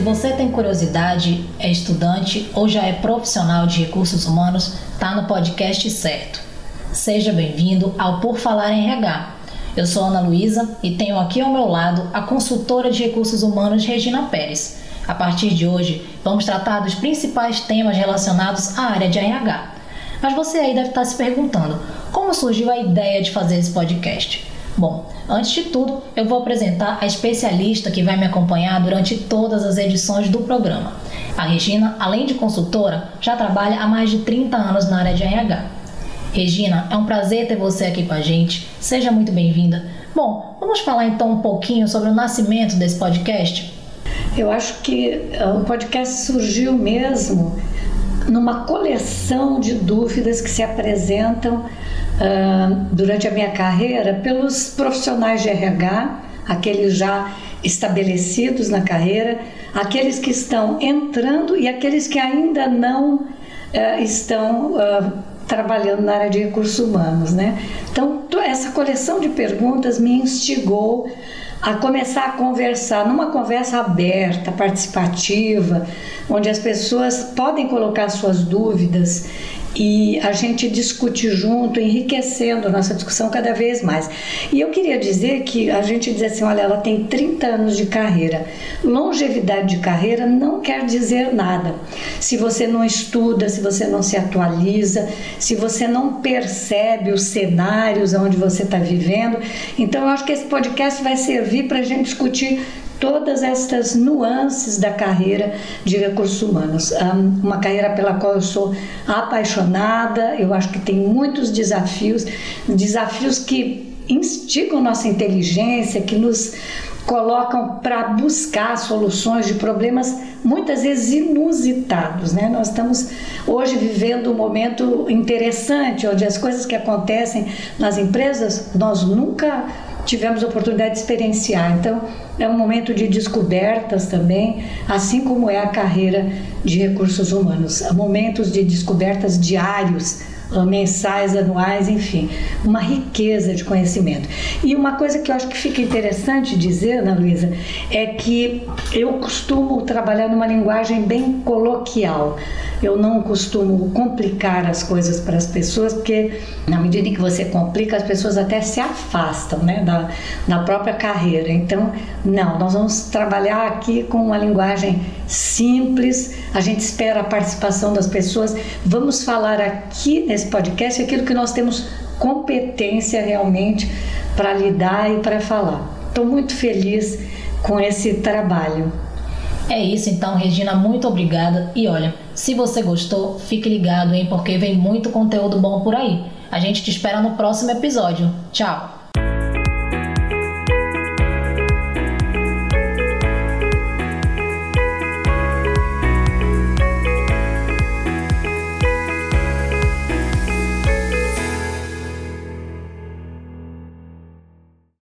você tem curiosidade, é estudante ou já é profissional de recursos humanos, tá no podcast certo. Seja bem-vindo ao Por Falar em RH. Eu sou Ana Luísa e tenho aqui ao meu lado a consultora de recursos humanos Regina Pérez. A partir de hoje, vamos tratar dos principais temas relacionados à área de RH. Mas você aí deve estar se perguntando: como surgiu a ideia de fazer esse podcast? Bom, antes de tudo, eu vou apresentar a especialista que vai me acompanhar durante todas as edições do programa. A Regina, além de consultora, já trabalha há mais de 30 anos na área de RH. Regina, é um prazer ter você aqui com a gente. Seja muito bem-vinda. Bom, vamos falar então um pouquinho sobre o nascimento desse podcast? Eu acho que eh, o podcast surgiu mesmo numa coleção de dúvidas que se apresentam uh, durante a minha carreira pelos profissionais de RH, aqueles já estabelecidos na carreira, aqueles que estão entrando e aqueles que ainda não uh, estão uh, trabalhando na área de recursos humanos, né? Então, essa coleção de perguntas me instigou a começar a conversar numa conversa aberta, participativa, onde as pessoas podem colocar suas dúvidas e a gente discute junto, enriquecendo nossa discussão cada vez mais. E eu queria dizer que a gente diz assim: olha, ela tem 30 anos de carreira. Longevidade de carreira não quer dizer nada. Se você não estuda, se você não se atualiza, se você não percebe os cenários onde você está vivendo. Então, eu acho que esse podcast vai servir para a gente discutir todas estas nuances da carreira de recursos humanos. Uma carreira pela qual eu sou apaixonada, eu acho que tem muitos desafios, desafios que instigam nossa inteligência, que nos colocam para buscar soluções de problemas muitas vezes inusitados, né? Nós estamos hoje vivendo um momento interessante onde as coisas que acontecem nas empresas nós nunca tivemos a oportunidade de experienciar. Então, é um momento de descobertas também, assim como é a carreira de recursos humanos. Há momentos de descobertas diários mensais, anuais, enfim, uma riqueza de conhecimento. E uma coisa que eu acho que fica interessante dizer, Ana Luísa, é que eu costumo trabalhar numa linguagem bem coloquial. Eu não costumo complicar as coisas para as pessoas, porque na medida em que você complica, as pessoas até se afastam né, da, da própria carreira. Então, não, nós vamos trabalhar aqui com uma linguagem simples, a gente espera a participação das pessoas. Vamos falar aqui nesse podcast aquilo que nós temos competência realmente para lidar e para falar. Estou muito feliz com esse trabalho. É isso então, Regina, muito obrigada. E olha, se você gostou, fique ligado, hein, porque vem muito conteúdo bom por aí. A gente te espera no próximo episódio. Tchau!